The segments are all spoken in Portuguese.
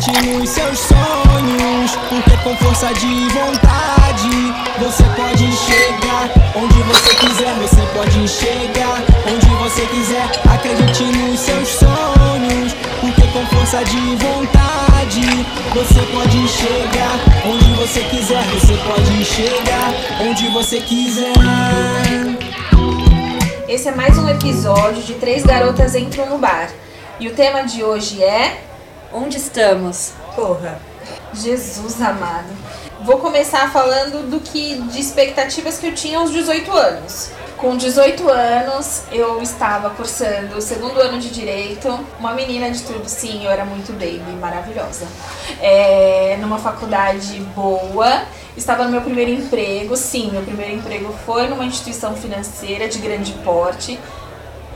Acredite nos seus sonhos, porque com força de vontade você pode chegar onde você quiser. Você pode chegar onde você quiser. Acredite nos seus sonhos, porque com força de vontade você pode chegar onde você quiser. Você pode chegar onde você quiser. Esse é mais um episódio de Três Garotas Entram no Bar. E o tema de hoje é Onde estamos? Porra. Jesus amado. Vou começar falando do que de expectativas que eu tinha aos 18 anos. Com 18 anos, eu estava cursando o segundo ano de Direito. Uma menina de tudo, sim, eu era muito baby, maravilhosa. É, numa faculdade boa. Estava no meu primeiro emprego, sim, meu primeiro emprego foi numa instituição financeira de grande porte.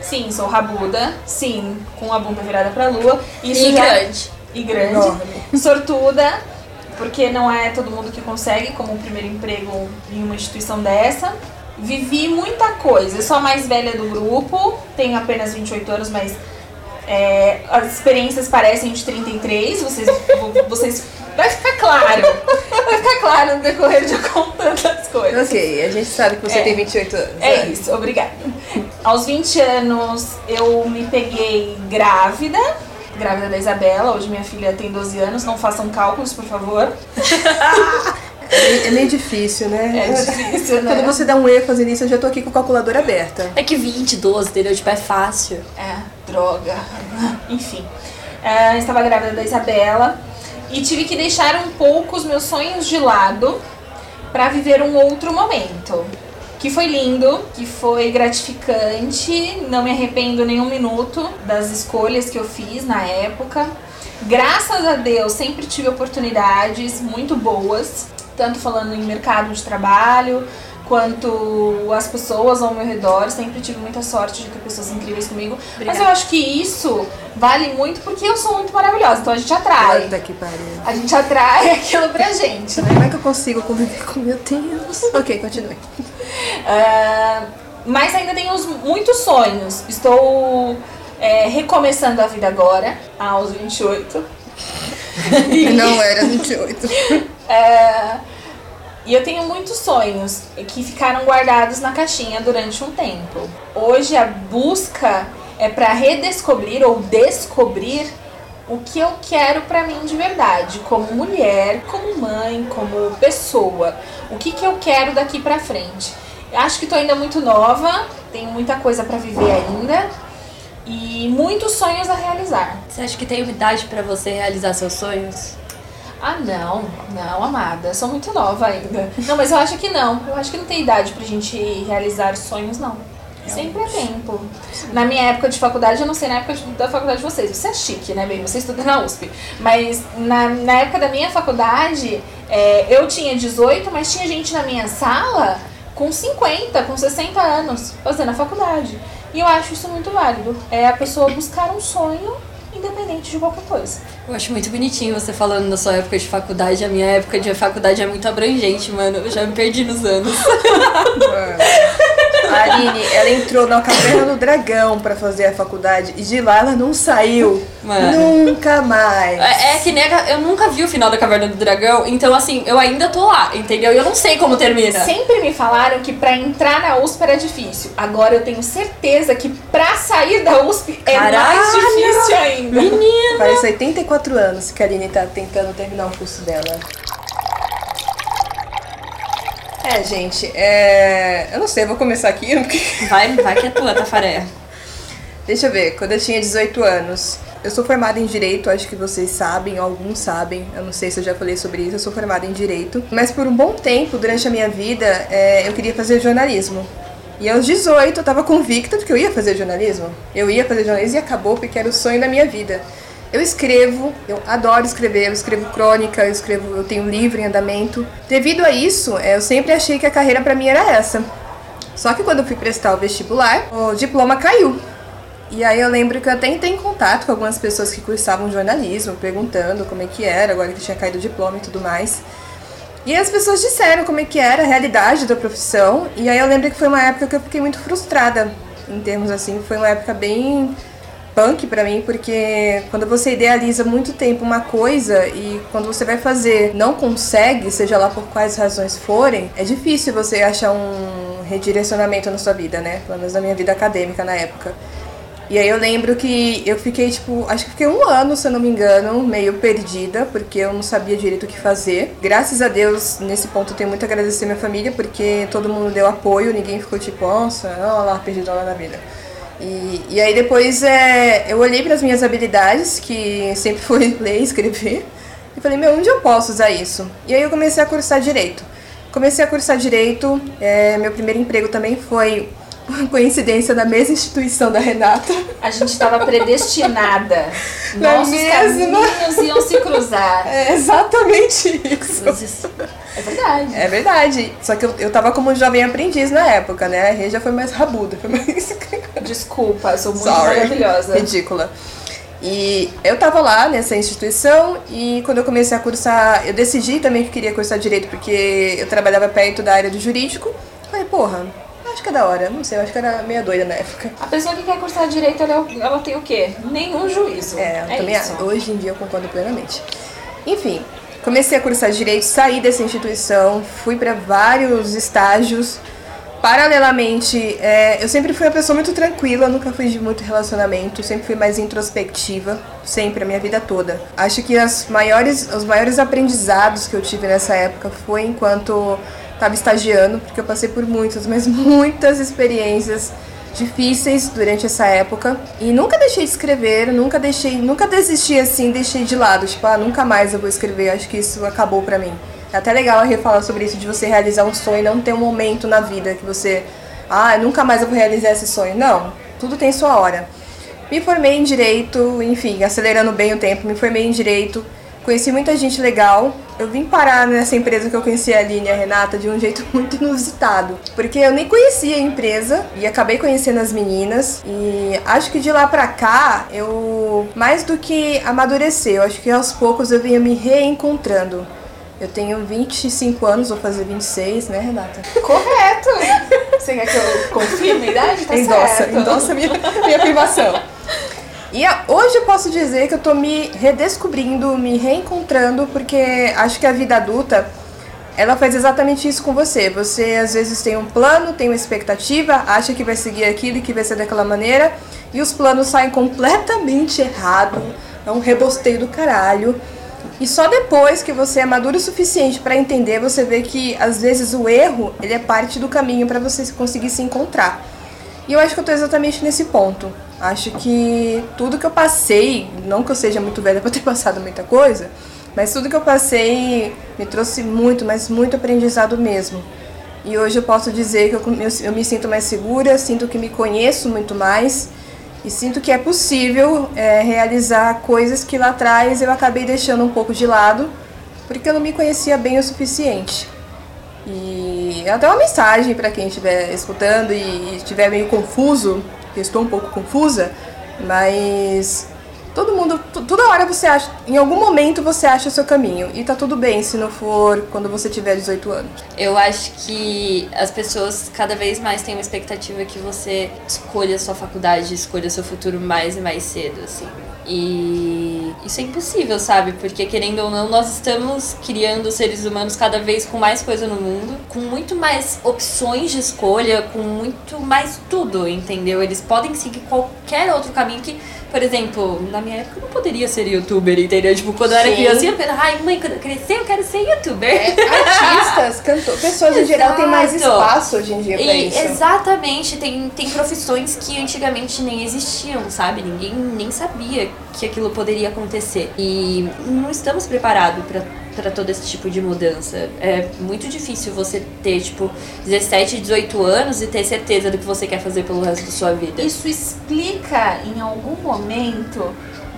Sim, sou rabuda, sim, com a bunda virada pra lua. Isso e já- grande. E grande. Sortuda, porque não é todo mundo que consegue como um primeiro emprego em uma instituição dessa. Vivi muita coisa, eu sou a mais velha do grupo, tenho apenas 28 anos, mas é, as experiências parecem de 33, vocês, vocês. Vai ficar claro! Vai ficar claro no decorrer de eu contando as coisas. Ok, a gente sabe que você É. tem 28 anos. É né? isso, obrigada. Aos 20 anos eu me peguei grávida, grávida da Isabela, hoje minha filha tem 12 anos, não façam cálculos, por favor. É, meio difícil, né? É difícil, né? Quando você dá um erro fazendo isso, eu já tô aqui com a calculadora aberta. É que 20, 12, entendeu? Tipo, é fácil. É, droga. Enfim. É, estava grávida da Isabela e tive que deixar um pouco os meus sonhos de lado para viver um outro momento. Que foi lindo, que foi gratificante, não me arrependo nem um minuto das escolhas que eu fiz na época. Graças a Deus, sempre tive oportunidades muito boas, tanto falando em mercado de trabalho, quanto as pessoas ao meu redor. Sempre tive muita sorte de ter pessoas incríveis comigo. Mas eu acho que isso vale muito porque eu sou muito maravilhosa, então a gente atrai. Puta que pariu. A gente atrai aquilo pra gente, né? Como é que eu consigo conviver com meu Deus? Ok, continue. Ah, mas ainda tenho os- muitos sonhos. Estou é, recomeçando a vida agora, aos 28. Não era 28. É, e eu tenho muitos sonhos que ficaram guardados na caixinha durante um tempo. Hoje a busca é para redescobrir ou descobrir o que eu quero pra mim de verdade, como mulher, como mãe, como pessoa. O que, que eu quero daqui pra frente. Acho que tô ainda muito nova, tenho muita coisa pra viver ainda e muitos sonhos a realizar. Você acha que tem idade pra você realizar seus sonhos? Ah, não, não, amada. Sou muito nova ainda. Não, mas eu acho que não. Eu acho que não tem idade pra gente realizar sonhos, não. Sempre é tempo. Na minha época de faculdade, eu não sei na época de- da faculdade de vocês. Você é chique, né, bem? Você estuda na USP. Mas na, na época da minha faculdade, é, eu tinha 18, mas tinha gente na minha sala com 50, com 60 anos, fazendo a faculdade. E eu acho isso muito válido. É a pessoa buscar um sonho independente de qualquer coisa. Eu acho muito bonitinho você falando da sua época de faculdade. A minha época de faculdade é muito abrangente, mano. Eu já me perdi nos anos. A Aline, ela entrou na caverna do dragão pra fazer a faculdade e de lá ela não saiu. Mano. Nunca mais. É, é que nem a- eu nunca vi o final da Caverna do Dragão, então assim, eu ainda tô lá, entendeu? E eu não sei como termina. Sempre me falaram que pra entrar na USP era difícil. Agora eu tenho certeza que pra sair da USP é mais Caralho! difícil ainda. Menina! Faz 84 anos que a Aline tá tentando terminar o curso dela. É, gente, é... eu não sei, vou começar aqui, porque... Vai, vai que é tua, Tafaré. Deixa eu ver, quando eu tinha 18 anos, eu sou formada em Direito, acho que vocês sabem, alguns sabem, eu não sei se eu já falei sobre isso, eu sou formada em Direito. Mas por um bom tempo, durante a minha vida, é, eu queria fazer jornalismo. E aos 18 eu tava convicta de que eu ia fazer jornalismo. Eu ia fazer jornalismo e acabou porque era o sonho da minha vida. Eu escrevo, eu adoro escrever, eu escrevo crônica, eu escrevo, eu tenho um livro em andamento. Devido a isso, é, eu sempre achei que a carreira pra mim era essa. Só que quando eu fui prestar o vestibular, o diploma caiu. E aí eu lembro que eu até entrei em contato com algumas pessoas que cursavam jornalismo, perguntando como é que era, agora que tinha caído o diploma e tudo mais. E as pessoas disseram como é que era a realidade da profissão. E aí eu lembro que foi uma época que eu fiquei muito frustrada. Em termos assim, foi uma época bem punk pra mim, porque quando você idealiza muito tempo uma coisa e quando você vai fazer não consegue, seja lá por quais razões forem, é difícil você achar um redirecionamento na sua vida, né? Pelo menos na minha vida acadêmica na época. E aí eu lembro que eu fiquei, tipo, acho que fiquei um ano, se eu não me engano, meio perdida, porque eu não sabia direito o que fazer. Graças a Deus, nesse ponto eu tenho muito a agradecer minha família, porque todo mundo deu apoio, ninguém ficou tipo, nossa, olha lá, perdida lá na vida. E, e aí depois é, eu olhei para as minhas habilidades, que sempre foi ler e escrever, e falei, meu, onde eu posso usar isso? E aí eu comecei a cursar direito. Comecei a cursar direito, é, meu primeiro emprego também foi coincidência na mesma instituição da Renata. A gente estava predestinada. Na Nossos mesma. caminhos iam se cruzar. É exatamente isso. É verdade. É verdade. Só que eu, eu tava como jovem aprendiz na época, né? A Rê já foi mais rabuda, foi mais. Desculpa, eu sou muito Sorry. maravilhosa. Ridícula. E eu tava lá nessa instituição e quando eu comecei a cursar, eu decidi também que queria cursar direito porque eu trabalhava perto da área do jurídico. Falei, porra, acho que é da hora. Não sei, eu acho que era meio doida na época. A pessoa que quer cursar direito, ela, ela tem o quê? Nenhum juízo. É, é também, isso. hoje em dia eu concordo plenamente. Enfim, comecei a cursar direito, saí dessa instituição, fui para vários estágios. Paralelamente, é, eu sempre fui uma pessoa muito tranquila, nunca fui de muito relacionamento, sempre fui mais introspectiva, sempre, a minha vida toda. Acho que as maiores, os maiores aprendizados que eu tive nessa época foi enquanto estava estagiando, porque eu passei por muitas, mas muitas experiências difíceis durante essa época e nunca deixei de escrever, nunca deixei, nunca desisti assim, deixei de lado, tipo, ah, nunca mais eu vou escrever, acho que isso acabou pra mim. É até legal a Rê falar sobre isso de você realizar um sonho e não ter um momento na vida que você, ah, nunca mais eu vou realizar esse sonho. Não, tudo tem sua hora. Me formei em direito, enfim, acelerando bem o tempo, me formei em direito. Conheci muita gente legal. Eu vim parar nessa empresa que eu conheci a Aline e a Renata de um jeito muito inusitado. Porque eu nem conhecia a empresa e acabei conhecendo as meninas. E acho que de lá pra cá, eu mais do que amadurecer, eu acho que aos poucos eu vinha me reencontrando. Eu tenho 25 anos, vou fazer 26, né, Renata? Correto! Você quer que eu confirme a idade? Tá endossa, certo. endossa minha, minha afirmação. E a- hoje eu posso dizer que eu tô me redescobrindo, me reencontrando, porque acho que a vida adulta, ela faz exatamente isso com você. Você às vezes tem um plano, tem uma expectativa, acha que vai seguir aquilo e que vai ser daquela maneira, e os planos saem completamente errado, é um rebosteio do caralho. E só depois que você é maduro o suficiente para entender, você vê que às vezes o erro, ele é parte do caminho para você conseguir se encontrar. E eu acho que eu tô exatamente nesse ponto. Acho que tudo que eu passei, não que eu seja muito velha para ter passado muita coisa, mas tudo que eu passei me trouxe muito, mas muito aprendizado mesmo. E hoje eu posso dizer que eu, eu, eu me sinto mais segura, sinto que me conheço muito mais e sinto que é possível é, realizar coisas que lá atrás eu acabei deixando um pouco de lado, porque eu não me conhecia bem o suficiente. E até uma mensagem para quem estiver escutando e estiver meio confuso, que estou um pouco confusa, mas todo mundo, toda hora você acha, em algum momento você acha o seu caminho. E tá tudo bem se não for quando você tiver 18 anos. Eu acho que as pessoas cada vez mais têm uma expectativa que você escolha sua faculdade, escolha seu futuro mais e mais cedo, assim. E isso é impossível, sabe? Porque querendo ou não, nós estamos criando seres humanos cada vez com mais coisa no mundo, com muito mais opções de escolha, com muito mais tudo, entendeu? Eles podem seguir qualquer outro caminho que, por exemplo, na minha época eu não poderia ser youtuber, entendeu? Tipo, quando eu era Sim. criança, eu ia pensar, ai mãe, quando eu crescer eu quero ser youtuber. Artistas, cantores, pessoas em geral têm mais espaço hoje em dia pra E, isso. exatamente, tem, tem profissões que antigamente nem existiam, sabe? Ninguém nem sabia que aquilo poderia acontecer. E não estamos preparados pra para todo esse tipo de mudança. É muito difícil você ter, tipo, 17, 18 anos e ter certeza do que você quer fazer pelo resto da sua vida. Isso explica em algum momento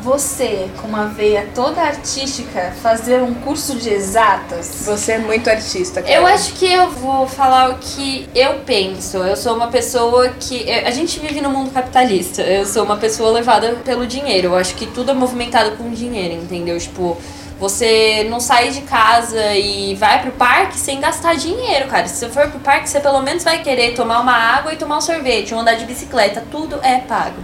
você, com uma veia toda artística, fazer um curso de exatas? Você é muito artista, cara. Eu acho que eu vou falar o que eu penso. Eu sou uma pessoa que. A gente vive no mundo capitalista. Eu sou uma pessoa levada pelo dinheiro. Eu acho que tudo é movimentado com dinheiro, entendeu? Tipo, você não sai de casa e vai pro parque sem gastar dinheiro, cara. Se você for pro parque, você pelo menos vai querer tomar uma água e tomar um sorvete, ou andar de bicicleta. Tudo é pago.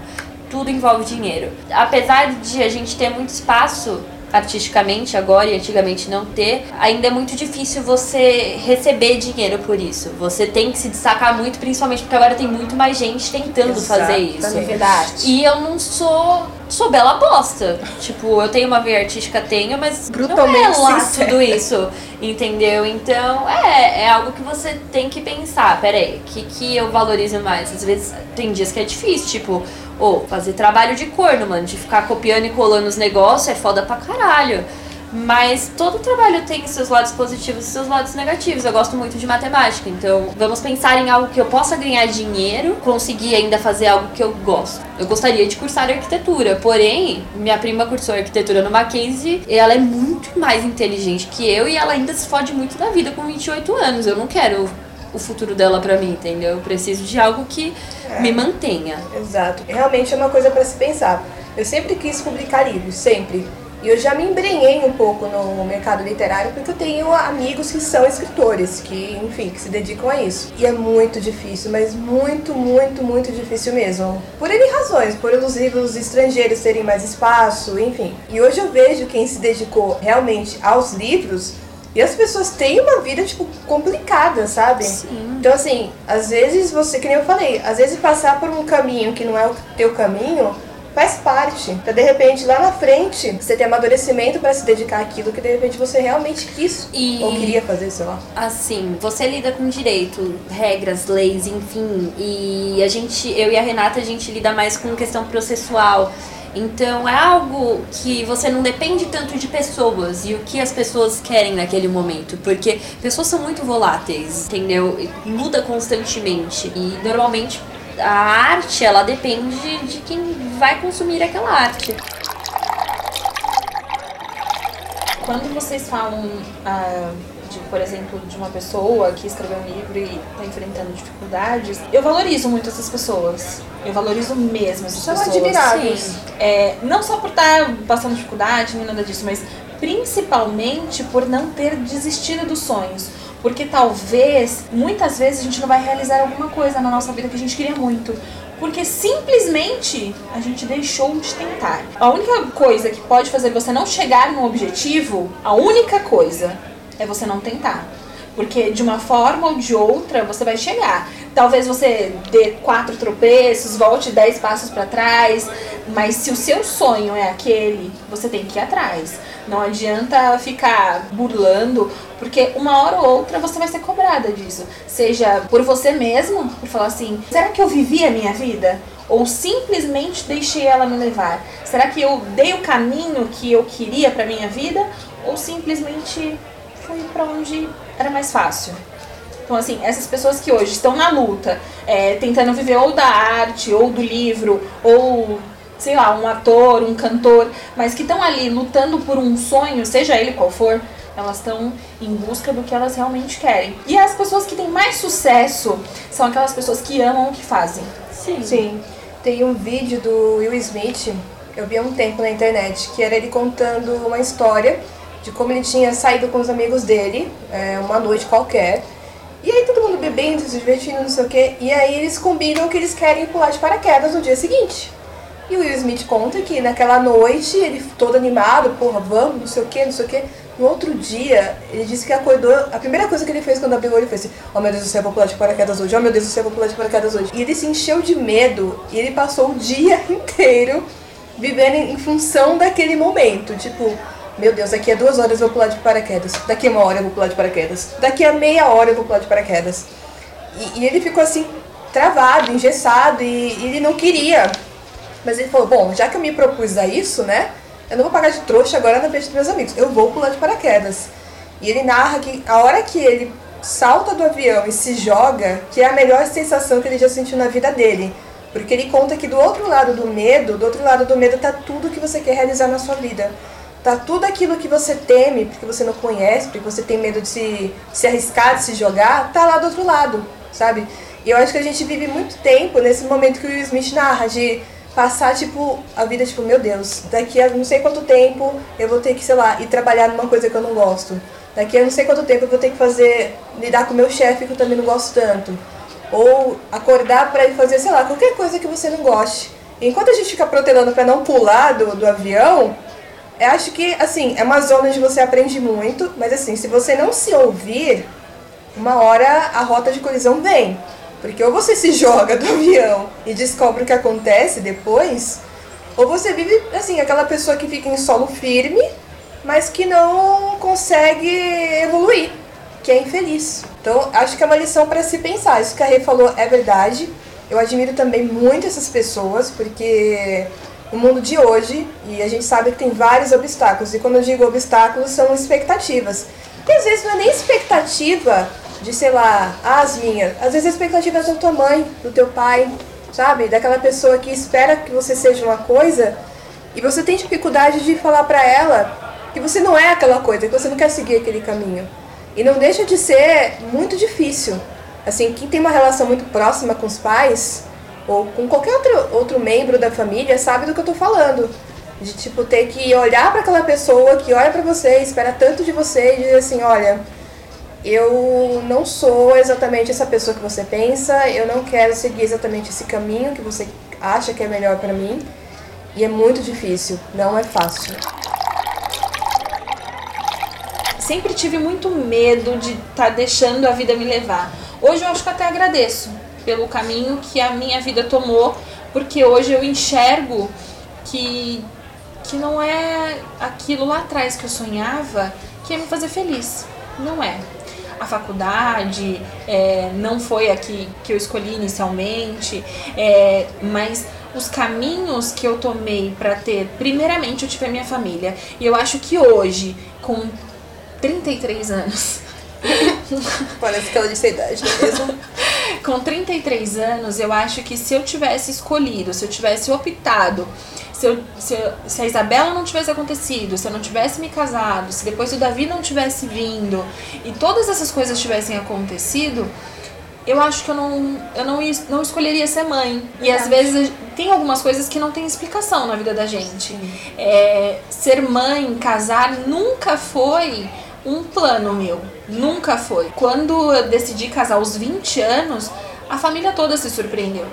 Tudo envolve dinheiro. Apesar de a gente ter muito espaço artisticamente agora e antigamente não ter, ainda é muito difícil você receber dinheiro por isso. Você tem que se destacar muito, principalmente porque agora tem muito mais gente tentando fazer isso. É verdade. E eu não sou sou bela bosta. Tipo, eu tenho uma veia artística, tenho, mas Brutalmente não é lá sincera. tudo isso, entendeu? Então, é, é algo que você tem que pensar. Pera aí, o que, que eu valorizo mais? Às vezes tem dias que é difícil, tipo, ou fazer trabalho de corno, mano, de ficar copiando e colando os negócios é foda pra caralho. Mas todo trabalho tem seus lados positivos e seus lados negativos. Eu gosto muito de matemática, então vamos pensar em algo que eu possa ganhar dinheiro, conseguir ainda fazer algo que eu gosto. Eu gostaria de cursar arquitetura, porém, minha prima cursou arquitetura no Mackenzie e ela é muito mais inteligente que eu e ela ainda se fode muito da vida com 28 anos. Eu não quero o futuro dela pra mim, entendeu? Eu preciso de algo que me mantenha. Exato. Realmente é uma coisa para se pensar. Eu sempre quis publicar livros, sempre. E eu já me embrenhei um pouco no mercado literário porque eu tenho amigos que são escritores, que, enfim, que se dedicam a isso. E é muito difícil, mas muito, muito, muito difícil mesmo. Por N razões, por os livros estrangeiros terem mais espaço, enfim. E hoje eu vejo quem se dedicou realmente aos livros e as pessoas têm uma vida, tipo, complicada, sabe? Sim. Então, assim, às vezes você, que nem eu falei, às vezes passar por um caminho que não é o teu caminho faz parte. Pra de repente lá na frente você ter amadurecimento pra se dedicar àquilo que de repente você realmente quis E- ou queria fazer, sei lá. Assim, você lida com direito, regras, leis, enfim, e a gente, eu e a Renata, a gente lida mais com questão processual. Então é algo que você não depende tanto de pessoas e o que as pessoas querem naquele momento, porque pessoas são muito voláteis, entendeu? Muda constantemente e normalmente a arte ela depende de quem vai consumir aquela arte. Quando vocês falam, ah, de, por exemplo, de uma pessoa que escreveu um livro e está enfrentando dificuldades, eu valorizo muito essas pessoas. Eu valorizo mesmo essas São pessoas. admiráveis. Sim. É, não só por estar passando dificuldade, nem nada disso, mas principalmente por não ter desistido dos sonhos. Porque talvez, muitas vezes, a gente não vai realizar alguma coisa na nossa vida que a gente queria muito. Porque simplesmente a gente deixou de tentar. A única coisa que pode fazer você não chegar no objetivo, a única coisa, é você não tentar. Porque de uma forma ou de outra você vai chegar. Talvez você dê quatro tropeços, volte dez passos para trás, mas se o seu sonho é aquele, você tem que ir atrás. Não adianta ficar burlando, porque uma hora ou outra você vai ser cobrada disso. Seja por você mesmo, por falar assim: será que eu vivi a minha vida? Ou simplesmente deixei ela me levar? Será que eu dei o caminho que eu queria para minha vida? Ou simplesmente fui para onde era mais fácil? Então, assim, essas pessoas que hoje estão na luta, é, tentando viver ou da arte, ou do livro, ou, sei lá, um ator, um cantor, mas que estão ali lutando por um sonho, seja ele qual for, elas estão em busca do que elas realmente querem. E as pessoas que têm mais sucesso são aquelas pessoas que amam o que fazem. Sim. Sim. Tem um vídeo do Will Smith, eu vi há um tempo na internet, que era ele contando uma história de como ele tinha saído com os amigos dele, é, uma noite qualquer. E aí todo mundo bebendo, se divertindo, não sei o quê. E aí eles combinam que eles querem pular de paraquedas no dia seguinte. E o Will Smith conta que naquela noite, ele todo animado, porra, vamos, não sei o quê, não sei o quê. No outro dia, ele disse que acordou. A primeira coisa que ele fez quando abriu o olho foi assim: Oh meu Deus do céu, vou pular de paraquedas hoje. Oh meu Deus do céu, vou pular de paraquedas hoje. E ele se encheu de medo e ele passou o dia inteiro vivendo em função daquele momento. Tipo, meu Deus, daqui a duas horas eu vou pular de paraquedas. Daqui a uma hora eu vou pular de paraquedas. Daqui a meia hora eu vou pular de paraquedas. E, e ele ficou assim, travado, engessado, e, e ele não queria. Mas ele falou, bom, já que eu me propus a isso, né? Eu não vou pagar de trouxa agora na frente dos meus amigos. Eu vou pular de paraquedas. E ele narra que a hora que ele salta do avião e se joga, que é a melhor sensação que ele já sentiu na vida dele. Porque ele conta que do outro lado do medo, do outro lado do medo tá tudo que você quer realizar na sua vida. Tá tudo aquilo que você teme, porque você não conhece, porque você tem medo de se, se arriscar, de se jogar, tá lá do outro lado, sabe? E eu acho que a gente vive muito tempo nesse momento que o Will Smith narra, de passar, tipo, a vida, tipo, meu Deus, daqui a não sei quanto tempo eu vou ter que, sei lá, ir trabalhar numa coisa que eu não gosto. Daqui a não sei quanto tempo eu vou ter que fazer, lidar com meu chefe que eu também não gosto tanto. Ou acordar pra ir fazer, sei lá, qualquer coisa que você não goste. enquanto a gente fica protelando para não pular do, do avião, eu acho que, assim, é uma zona onde você aprende muito, mas assim, se você não se ouvir, uma hora a rota de colisão vem. Porque ou você se joga do avião e descobre o que acontece depois, ou você vive, assim, aquela pessoa que fica em solo firme, mas que não consegue evoluir, que é infeliz. Então, acho que é uma lição para se pensar. Isso que a Rê falou é verdade. Eu admiro também muito essas pessoas, porque o mundo de hoje, e a gente sabe que tem vários obstáculos, e quando eu digo obstáculos, são expectativas. Porque às vezes não é nem expectativa de, sei lá, as minhas. Às vezes a expectativa é da tua mãe, do teu pai, sabe? Daquela pessoa que espera que você seja uma coisa e você tem dificuldade de falar pra ela que você não é aquela coisa, que você não quer seguir aquele caminho. E não deixa de ser muito difícil. Assim, quem tem uma relação muito próxima com os pais, ou com qualquer outro, outro membro da família, sabe do que eu tô falando. De, tipo, ter que olhar para aquela pessoa que olha para você, espera tanto de você e dizer assim, olha, eu não sou exatamente essa pessoa que você pensa, eu não quero seguir exatamente esse caminho que você acha que é melhor para mim. E é muito difícil, não é fácil sempre tive muito medo de estar tá deixando a vida me levar. Hoje eu acho que até agradeço pelo caminho que a minha vida tomou, porque hoje eu enxergo que que não é aquilo lá atrás que eu sonhava que ia me fazer feliz. Não é. A faculdade é, não foi a que, que eu escolhi inicialmente, é, mas os caminhos que eu tomei para ter, primeiramente eu tive a minha família. E eu acho que hoje, com 33 anos. Parece que ela disse a idade, não é mesmo? Com 33 anos, eu acho que se eu tivesse escolhido, se eu tivesse optado, se, eu, se, eu, se a Isabela não tivesse acontecido, se eu não tivesse me casado, se depois o Davi não tivesse vindo e todas essas coisas tivessem acontecido, eu acho que eu não, eu não, não escolheria ser mãe. E às vezes tem algumas coisas que não tem explicação na vida da gente. É, ser mãe, casar, nunca foi um plano meu. Nunca foi. Quando eu decidi casar aos 20 anos, a família toda se surpreendeu.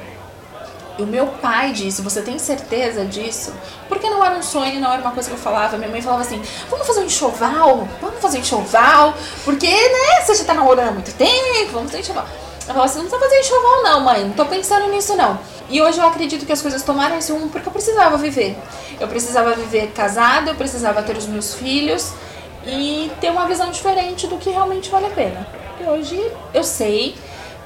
E o meu pai disse: Você tem certeza disso? Porque não era um sonho, não era uma coisa que eu falava. Minha mãe falava assim: Vamos fazer um enxoval? Vamos fazer um enxoval? Porque, né, você já tá namorando há muito tempo, vamos fazer um enxoval. Eu falava assim: Não precisa fazer enxoval, não, mãe, não tô pensando nisso, não. E hoje eu acredito que as coisas tomaram esse rumo porque eu precisava viver. Eu precisava viver casada, eu precisava ter os meus filhos e ter uma visão diferente do que realmente vale a pena. E hoje eu sei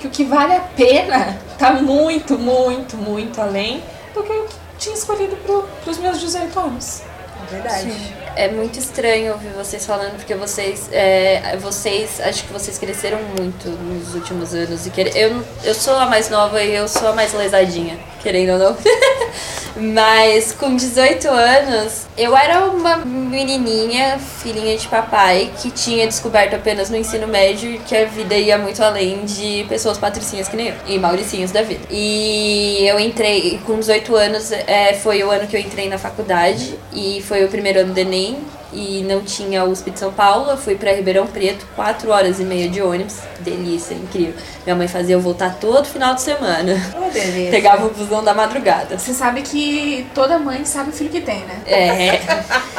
que o que vale a pena tá muito, muito, muito além do que eu tinha escolhido para os meus 18 anos. É verdade. Sim. É muito estranho ouvir vocês falando, porque vocês, é, vocês, acho que vocês cresceram muito nos últimos anos. E que, eu, eu sou a mais nova e eu sou a mais lesadinha, querendo ou não. Mas com 18 anos, eu era uma menininha, filhinha de papai, que tinha descoberto apenas no ensino médio que a vida ia muito além de pessoas patricinhas que nem eu, e mauricinhos da vida. E eu entrei, com 18 anos, é, foi o ano que eu entrei na faculdade, e foi o primeiro ano do Enem, e não tinha USP de São Paulo, eu fui para Ribeirão Preto, quatro horas e meia de ônibus, delícia, incrível. Minha mãe fazia eu voltar todo final de semana. Oh, delícia. Pegava o busão da madrugada. Você sabe que toda mãe sabe o filho que tem, né? É.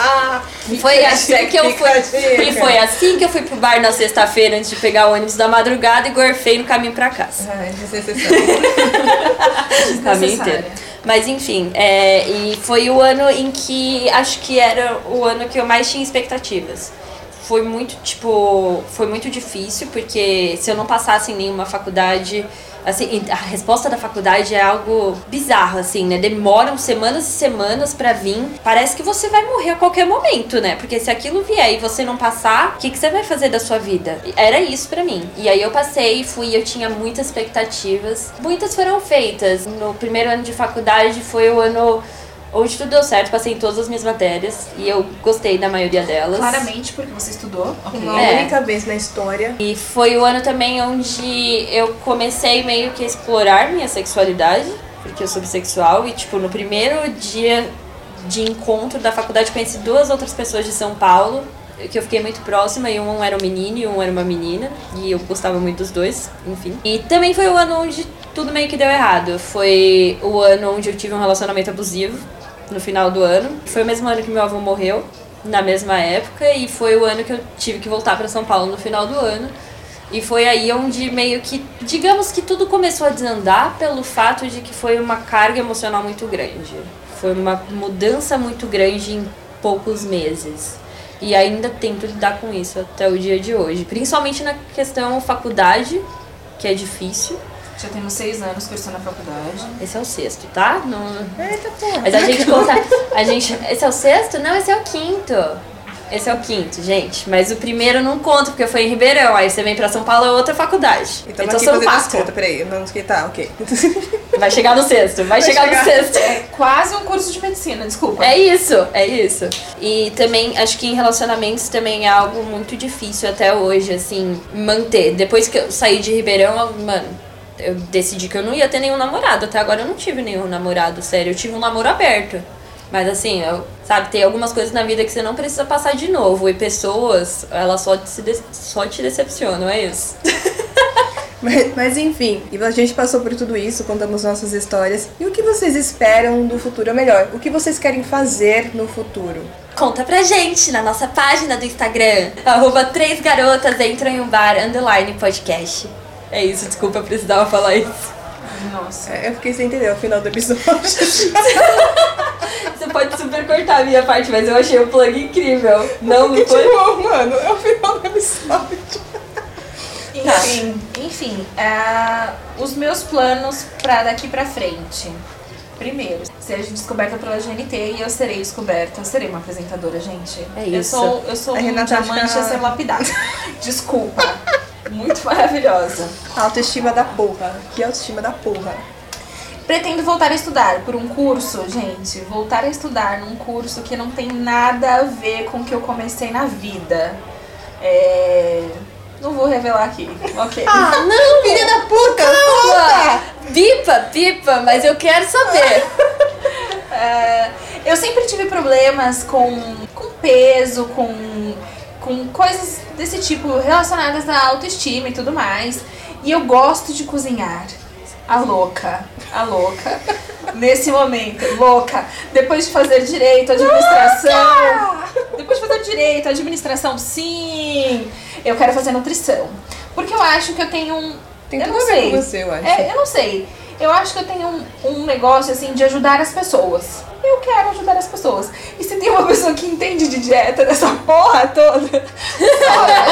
foi assim que eu fui. E foi assim que eu fui pro bar na sexta-feira antes de pegar o ônibus da madrugada e gorfei no caminho para casa. Ai, desnecessário. o caminho inteiro. Mas enfim, é, e foi o ano em que acho que era o ano que eu mais tinha expectativas. Foi muito, tipo, foi muito difícil, porque se eu não passasse em nenhuma faculdade, assim, a resposta da faculdade é algo bizarro, assim, né? Demoram semanas e semanas para vir. Parece que você vai morrer a qualquer momento, né? Porque se aquilo vier e você não passar, o que, que você vai fazer da sua vida? Era isso para mim. E aí eu passei, fui, eu tinha muitas expectativas. Muitas foram feitas. No primeiro ano de faculdade foi o ano Hoje tudo deu certo, passei em todas as minhas matérias e eu gostei da maioria delas. Claramente porque você estudou. Okay. Uma é. única vez na história. E foi o ano também onde eu comecei meio que a explorar minha sexualidade, porque eu sou bissexual e tipo no primeiro dia de encontro da faculdade conheci duas outras pessoas de São Paulo que eu fiquei muito próxima e um era um menino e um era uma menina. E eu gostava muito dos dois, enfim. E também foi o ano onde tudo meio que deu errado. Foi o ano onde eu tive um relacionamento abusivo, no final do ano. Foi o mesmo ano que meu avô morreu, na mesma época. E foi o ano que eu tive que voltar para São Paulo no final do ano. E foi aí onde meio que, digamos que tudo começou a desandar pelo fato de que foi uma carga emocional muito grande. Foi uma mudança muito grande em poucos meses. E ainda tento lidar com isso até o dia de hoje. Principalmente na questão faculdade, que é difícil. Já temos seis anos que eu estou na faculdade. Esse é o sexto, tá? Não... Eita porra. Mas a gente conta. A gente. Esse é o sexto? Não, esse é o quinto. Esse é o quinto, gente. Mas o primeiro não conta, porque foi em Ribeirão. Aí você vem pra São Paulo, é outra faculdade. Então, então aqui são quatro. contas, peraí. Não sei tá, ok. Vai chegar no sexto, vai, Vai chegar, chegar. no sexto. É quase um curso de medicina, desculpa. É isso, é isso. E também acho que em relacionamentos também é algo muito difícil até hoje, assim, manter. Depois que eu saí de Ribeirão, mano, eu decidi que eu não ia ter nenhum namorado. Até agora eu não tive nenhum namorado, sério. Eu tive um namoro aberto. Mas assim, eu, sabe, tem algumas coisas na vida que você não precisa passar de novo. E pessoas, elas só te, de- só te decepcionam, é isso. Mas, mas enfim, e a gente passou por tudo isso, contamos nossas histórias. E o que vocês esperam do futuro? Ou melhor, o que vocês querem fazer no futuro? Conta pra gente na nossa página do Instagram, arroba três garotas entram em um bar, underline podcast. É isso, desculpa, eu precisava falar isso. Nossa. É, Eu fiquei sem entender o final do episódio. Você pode super cortar a minha parte, mas eu achei o plug incrível. Não, não foi? tipo, mano, é o final do episódio. Enfim, enfim ah, os meus planos pra daqui pra frente. Primeiro, seja descoberta pela GNT e eu serei descoberta. Eu serei uma apresentadora, gente. É Eu isso. sou, eu sou A um Renata acha diamante a ser lapidado. Desculpa. Muito maravilhosa. Autoestima da porra. Que autoestima da porra. Pretendo voltar a estudar por um curso, gente. Voltar a estudar num curso que não tem nada a ver com o que eu comecei na vida. É... Não vou revelar aqui, ok? Ah, não! Filha da puta! Calma! Pipa, pipa, mas eu quero saber. É, eu sempre tive problemas com, com peso, com, com coisas desse tipo relacionadas à autoestima e tudo mais. E eu gosto de cozinhar. A louca, a louca. Nesse momento, louca. Depois de fazer direito, administração. Depois de fazer direito, administração, sim. Eu quero fazer nutrição. Porque eu acho que eu tenho um. Tem eu tudo não a ver sei. com você, eu acho. É, eu não sei. Eu acho que eu tenho um, um negócio assim de ajudar as pessoas. Eu quero ajudar as pessoas. E se tem uma pessoa que entende de dieta dessa porra toda, Olha,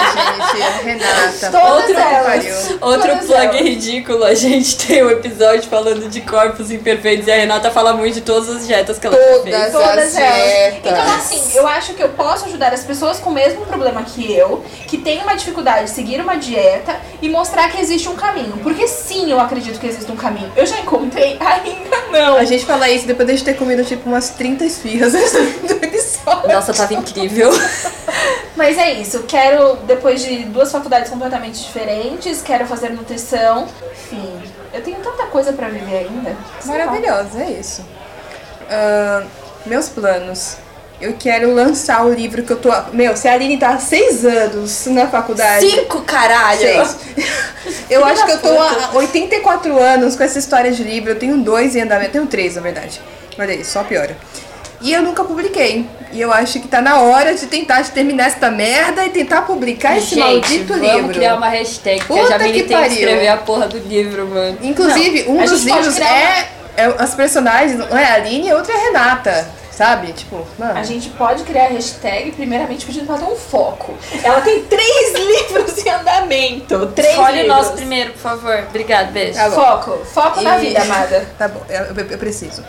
gente, Renata. Todas que elas. Outro Todas plug elas. ridículo, a gente tem um episódio falando de corpos imperfeitos e a Renata fala muito de todas as dietas que ela Todas. fez. todas As elas. dietas. Então, assim, eu acho que eu posso ajudar as pessoas com o mesmo problema que eu, que tem uma dificuldade de seguir uma dieta e mostrar que existe um caminho. Porque sim, eu acredito que existe um caminho. Eu já encontrei, ainda não. A gente fala isso depois de ter comido tipo umas 30 esfirras do episódio. Nossa, tava incrível. Mas é isso, quero, depois de duas faculdades completamente diferentes, quero fazer nutrição. Enfim, eu tenho tanta coisa pra viver ainda. Maravilhosa, é isso. Ah, meus planos. Eu quero lançar o livro que eu tô. Meu, se a Aline tá há seis anos na faculdade. Cinco, caralho! Seis. Eu acho que eu tô há 84 anos com essa história de livro. Eu tenho dois em andamento. Tenho três, na verdade. Olha aí, só piora. E eu nunca publiquei. E eu acho que tá na hora de tentar terminar esta merda e tentar publicar esse Gente, maldito vamos livro. criar uma hashtag que Puta a Jamile que tem que pariu. escrever a porra do livro, mano. Inclusive, Não, um dos livros é, é as personagens, um é a Aline e outro é a Renata. Sabe? Tipo, mano. A gente pode criar a hashtag, primeiramente pedindo pra ter um foco. Ela tem três livros em andamento. Três Escolhe o livros. nosso primeiro, por favor. Obrigada, beijo. Tá. Foco, foco na E- vida, amada. Tá bom, eu, eu- eu preciso.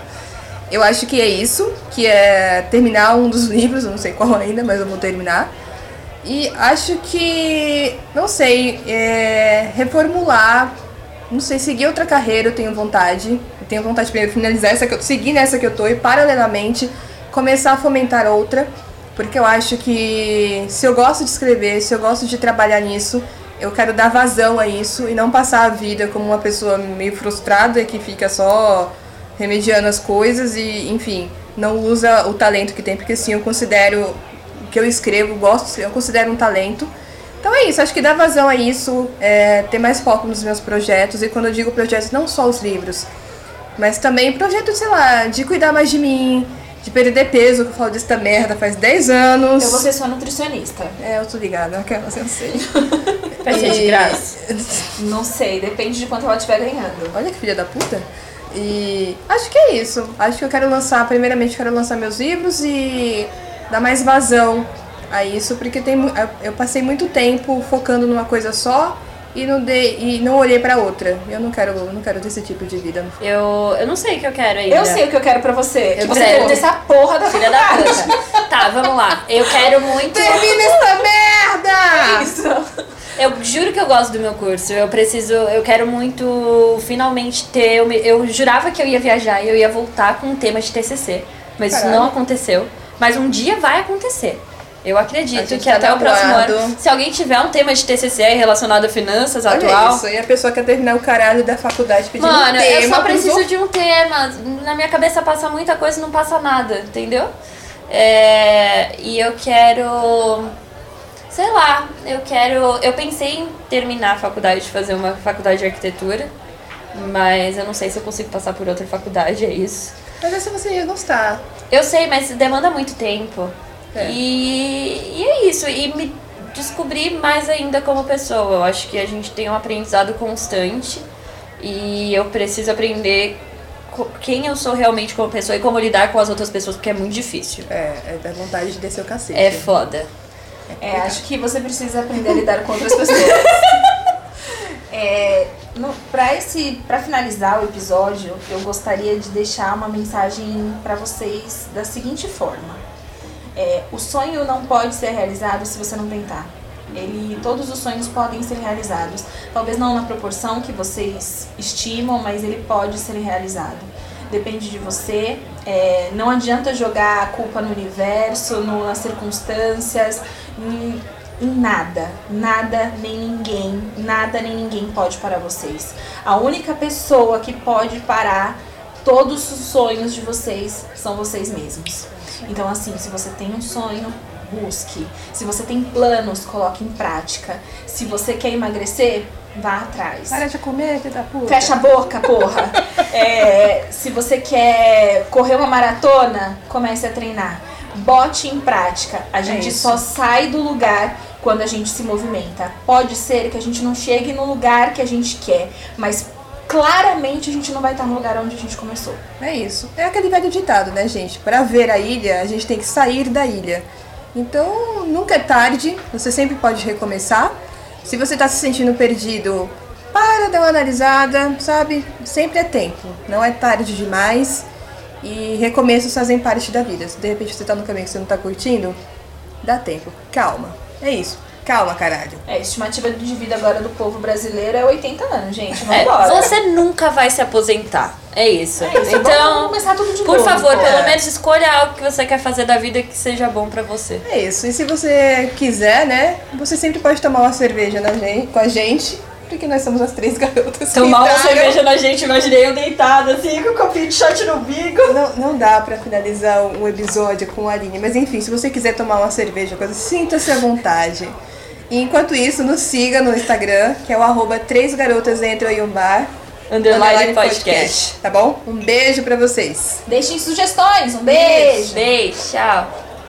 Eu acho que é isso, que é terminar um dos livros, não sei qual ainda, mas eu vou terminar. E acho que, não sei, é, reformular, não sei, seguir outra carreira eu tenho vontade. Eu tenho vontade de finalizar essa que eu seguir nessa que eu tô e paralelamente começar a fomentar outra, porque eu acho que se eu gosto de escrever, se eu gosto de trabalhar nisso, eu quero dar vazão a isso e não passar a vida como uma pessoa meio frustrada que fica só remediando as coisas e, enfim, não usa o talento que tem, porque sim, eu considero que eu escrevo, gosto, eu considero um talento. Então é isso, acho que dá vazão a isso, é, ter mais foco nos meus projetos. E quando eu digo projetos, não só os livros, mas também projetos, sei lá, de cuidar mais de mim, de perder peso, que eu falo dessa merda faz 10 anos. Eu vou ser sua nutricionista. É, eu tô ligada, aquela, eu sei. Vai ser de graça. Não sei, depende de quanto ela estiver ganhando. Olha que filha da puta. E acho que é isso. Acho que eu quero lançar, primeiramente, quero lançar meus livros e dar mais vazão a isso, porque tem, eu passei muito tempo focando numa coisa só e não, dei, e não olhei pra outra. Eu não quero, eu não quero ter esse tipo de vida. Eu, eu não sei o que eu quero ainda. Eu sei o que eu quero pra você. Eu você quero. essa porra da Filha da puta. Tá, vamos lá. Eu quero muito. Termina essa merda! Isso. Eu juro que eu gosto do meu curso. Eu preciso, eu quero muito finalmente ter. Eu, eu jurava que eu ia viajar e eu ia voltar com um tema de TCC, mas isso Caralho. não aconteceu. Mas um dia vai acontecer. Eu acredito que tá até o próximo ano, se alguém tiver um tema de TCC relacionado a finanças Olha atual, isso, e a pessoa quer terminar o caralho da faculdade pedindo Mano, um tema eu só preciso de um tema. Na minha cabeça passa muita coisa e não passa nada, entendeu? É, e eu quero. Sei lá, eu quero. Eu pensei em terminar a faculdade, de fazer uma faculdade de arquitetura, mas eu não sei se eu consigo passar por outra faculdade, é isso. Mas essa você ia gostar. Eu sei, mas demanda muito tempo. É. E, e é isso. E me descobrir mais ainda como pessoa. Eu acho que a gente tem um aprendizado constante. E eu preciso aprender quem eu sou realmente como pessoa e como lidar com as outras pessoas, porque é muito difícil. É, é da vontade de descer o cacete. É foda. É, acho que você precisa aprender a lidar com outras pessoas. É, no, pra, esse, pra finalizar o episódio, eu gostaria de deixar uma mensagem pra vocês da seguinte forma. É, o sonho não pode ser realizado se você não tentar. Ele, todos os sonhos podem ser realizados. Talvez não na proporção que vocês estimam, mas ele pode ser realizado. Depende de você. É, não adianta jogar a culpa no universo, no- nas circunstâncias, em, em nada. Nada nem ninguém. Nada nem ninguém pode parar vocês. A única pessoa que pode parar todos os sonhos de vocês são vocês mesmos. Então, assim, se você tem um sonho, busque. Se você tem planos, coloque em prática. Se você quer emagrecer, vá atrás. Para de comer, filha da puta. Fecha a boca, porra. É, se você quer correr uma maratona, comece a treinar. Bote em prática. A gente isso. só sai do lugar quando a gente se movimenta. Pode ser que a gente não chegue no lugar que a gente quer, mas claramente a gente não vai estar no lugar onde a gente começou. É isso. É aquele velho ditado, né, gente? Pra ver a ilha, a gente tem que sair da ilha. Então, nunca é tarde, você sempre pode recomeçar. Se você tá se sentindo perdido, para, dá uma analisada, sabe? Sempre é tempo, não é tarde demais. E recomeços fazem parte da vida. Se de repente você tá no caminho que você não tá curtindo, dá tempo. Calma. É isso. Calma, caralho. É, a estimativa de vida agora do povo brasileiro é 80 anos, gente. É, Vambora. você nunca vai se aposentar. É isso. É isso, então, começar tudo de por novo, favor, pô. pelo menos escolha algo que você quer fazer da vida que seja bom pra você. É isso. E se você quiser, né? Você sempre pode tomar uma cerveja na gente, com a gente. Porque nós somos as três garotas. que Tomar uma cerveja na gente, imaginei eu deitada assim, com o copinho de shot no bico. Não, não dá pra finalizar um episódio com a Aline, mas enfim, se você quiser tomar uma cerveja, coisa, sinta-se à vontade. E enquanto isso, nos siga no Instagram, que é o arroba três garotas entram em um bar. Underline podcast. Tá bom? Um beijo pra vocês. Deixem sugestões. Um beijo. Beijo, tchau.